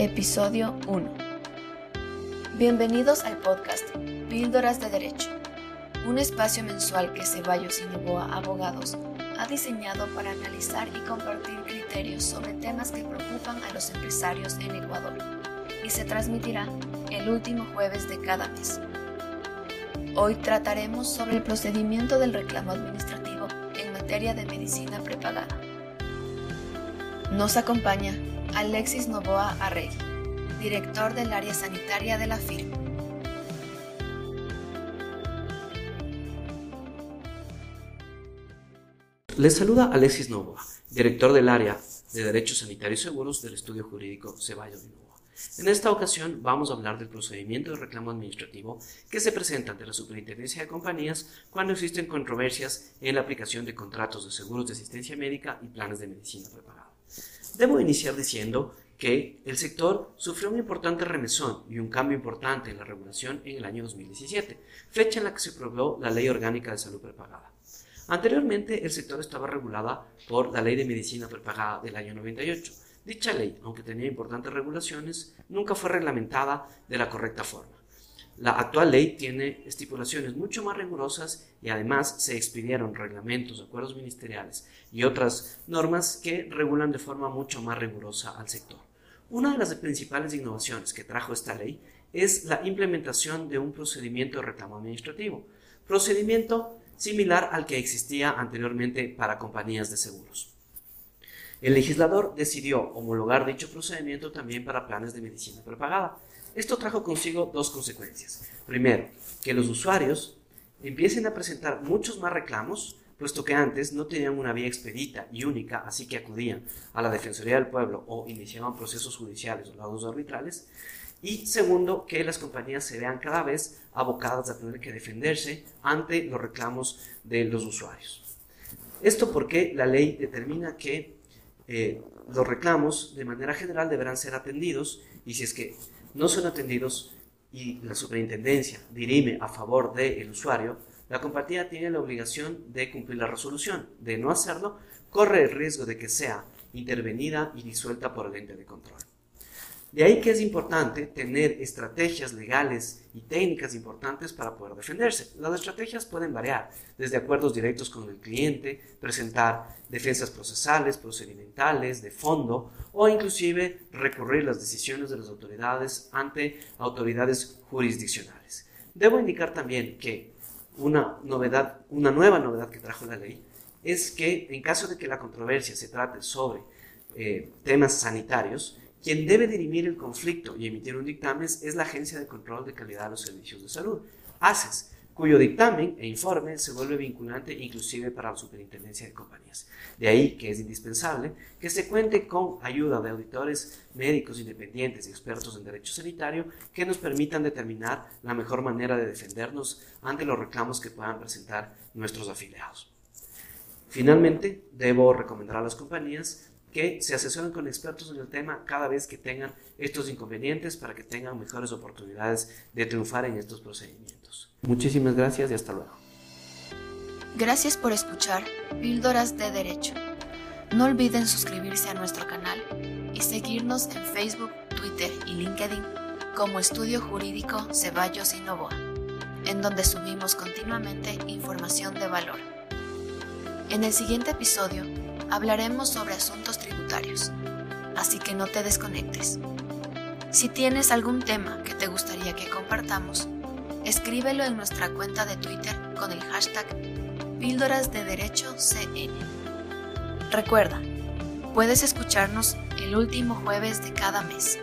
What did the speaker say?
Episodio 1. Bienvenidos al podcast Píldoras de Derecho, un espacio mensual que Ceballos y Novoa Abogados ha diseñado para analizar y compartir criterios sobre temas que preocupan a los empresarios en Ecuador y se transmitirá el último jueves de cada mes. Hoy trataremos sobre el procedimiento del reclamo administrativo en materia de medicina prepagada. Nos acompaña Alexis Novoa Arregui, director del área sanitaria de la firma. Les saluda Alexis Novoa, director del área de Derechos Sanitarios Seguros del Estudio Jurídico Ceballos Novoa. En esta ocasión vamos a hablar del procedimiento de reclamo administrativo que se presenta ante la Superintendencia de Compañías cuando existen controversias en la aplicación de contratos de seguros de asistencia médica y planes de medicina prepagada. Debo iniciar diciendo que el sector sufrió un importante remesón y un cambio importante en la regulación en el año 2017, fecha en la que se aprobó la Ley Orgánica de Salud Prepagada. Anteriormente, el sector estaba regulada por la Ley de Medicina Prepagada del año 98. Dicha ley, aunque tenía importantes regulaciones, nunca fue reglamentada de la correcta forma. La actual ley tiene estipulaciones mucho más rigurosas y además se expidieron reglamentos, acuerdos ministeriales y otras normas que regulan de forma mucho más rigurosa al sector. Una de las principales innovaciones que trajo esta ley es la implementación de un procedimiento de reclamo administrativo, procedimiento similar al que existía anteriormente para compañías de seguros. El legislador decidió homologar dicho procedimiento también para planes de medicina prepagada, esto trajo consigo dos consecuencias. Primero, que los usuarios empiecen a presentar muchos más reclamos, puesto que antes no tenían una vía expedita y única, así que acudían a la Defensoría del Pueblo o iniciaban procesos judiciales o laudos arbitrales. Y segundo, que las compañías se vean cada vez abocadas a tener que defenderse ante los reclamos de los usuarios. Esto porque la ley determina que eh, los reclamos de manera general deberán ser atendidos y si es que no son atendidos y la superintendencia dirime a favor del usuario, la compañía tiene la obligación de cumplir la resolución. De no hacerlo, corre el riesgo de que sea intervenida y disuelta por el ente de control. De ahí que es importante tener estrategias legales y técnicas importantes para poder defenderse. Las estrategias pueden variar, desde acuerdos directos con el cliente, presentar defensas procesales, procedimentales, de fondo, o inclusive recurrir las decisiones de las autoridades ante autoridades jurisdiccionales. Debo indicar también que una novedad, una nueva novedad que trajo la ley es que en caso de que la controversia se trate sobre eh, temas sanitarios, quien debe dirimir el conflicto y emitir un dictamen es la Agencia de Control de Calidad de los Servicios de Salud, ACES, cuyo dictamen e informe se vuelve vinculante inclusive para la superintendencia de compañías. De ahí que es indispensable que se cuente con ayuda de auditores médicos independientes y expertos en derecho sanitario que nos permitan determinar la mejor manera de defendernos ante los reclamos que puedan presentar nuestros afiliados. Finalmente, debo recomendar a las compañías que se asesoren con expertos en el tema cada vez que tengan estos inconvenientes para que tengan mejores oportunidades de triunfar en estos procedimientos. Muchísimas gracias y hasta luego. Gracias por escuchar Píldoras de Derecho. No olviden suscribirse a nuestro canal y seguirnos en Facebook, Twitter y LinkedIn como Estudio Jurídico Ceballos y Novoa, en donde subimos continuamente información de valor. En el siguiente episodio hablaremos sobre asuntos tributarios, así que no te desconectes. Si tienes algún tema que te gustaría que compartamos, escríbelo en nuestra cuenta de Twitter con el hashtag Píldoras de Derecho CN. Recuerda, puedes escucharnos el último jueves de cada mes.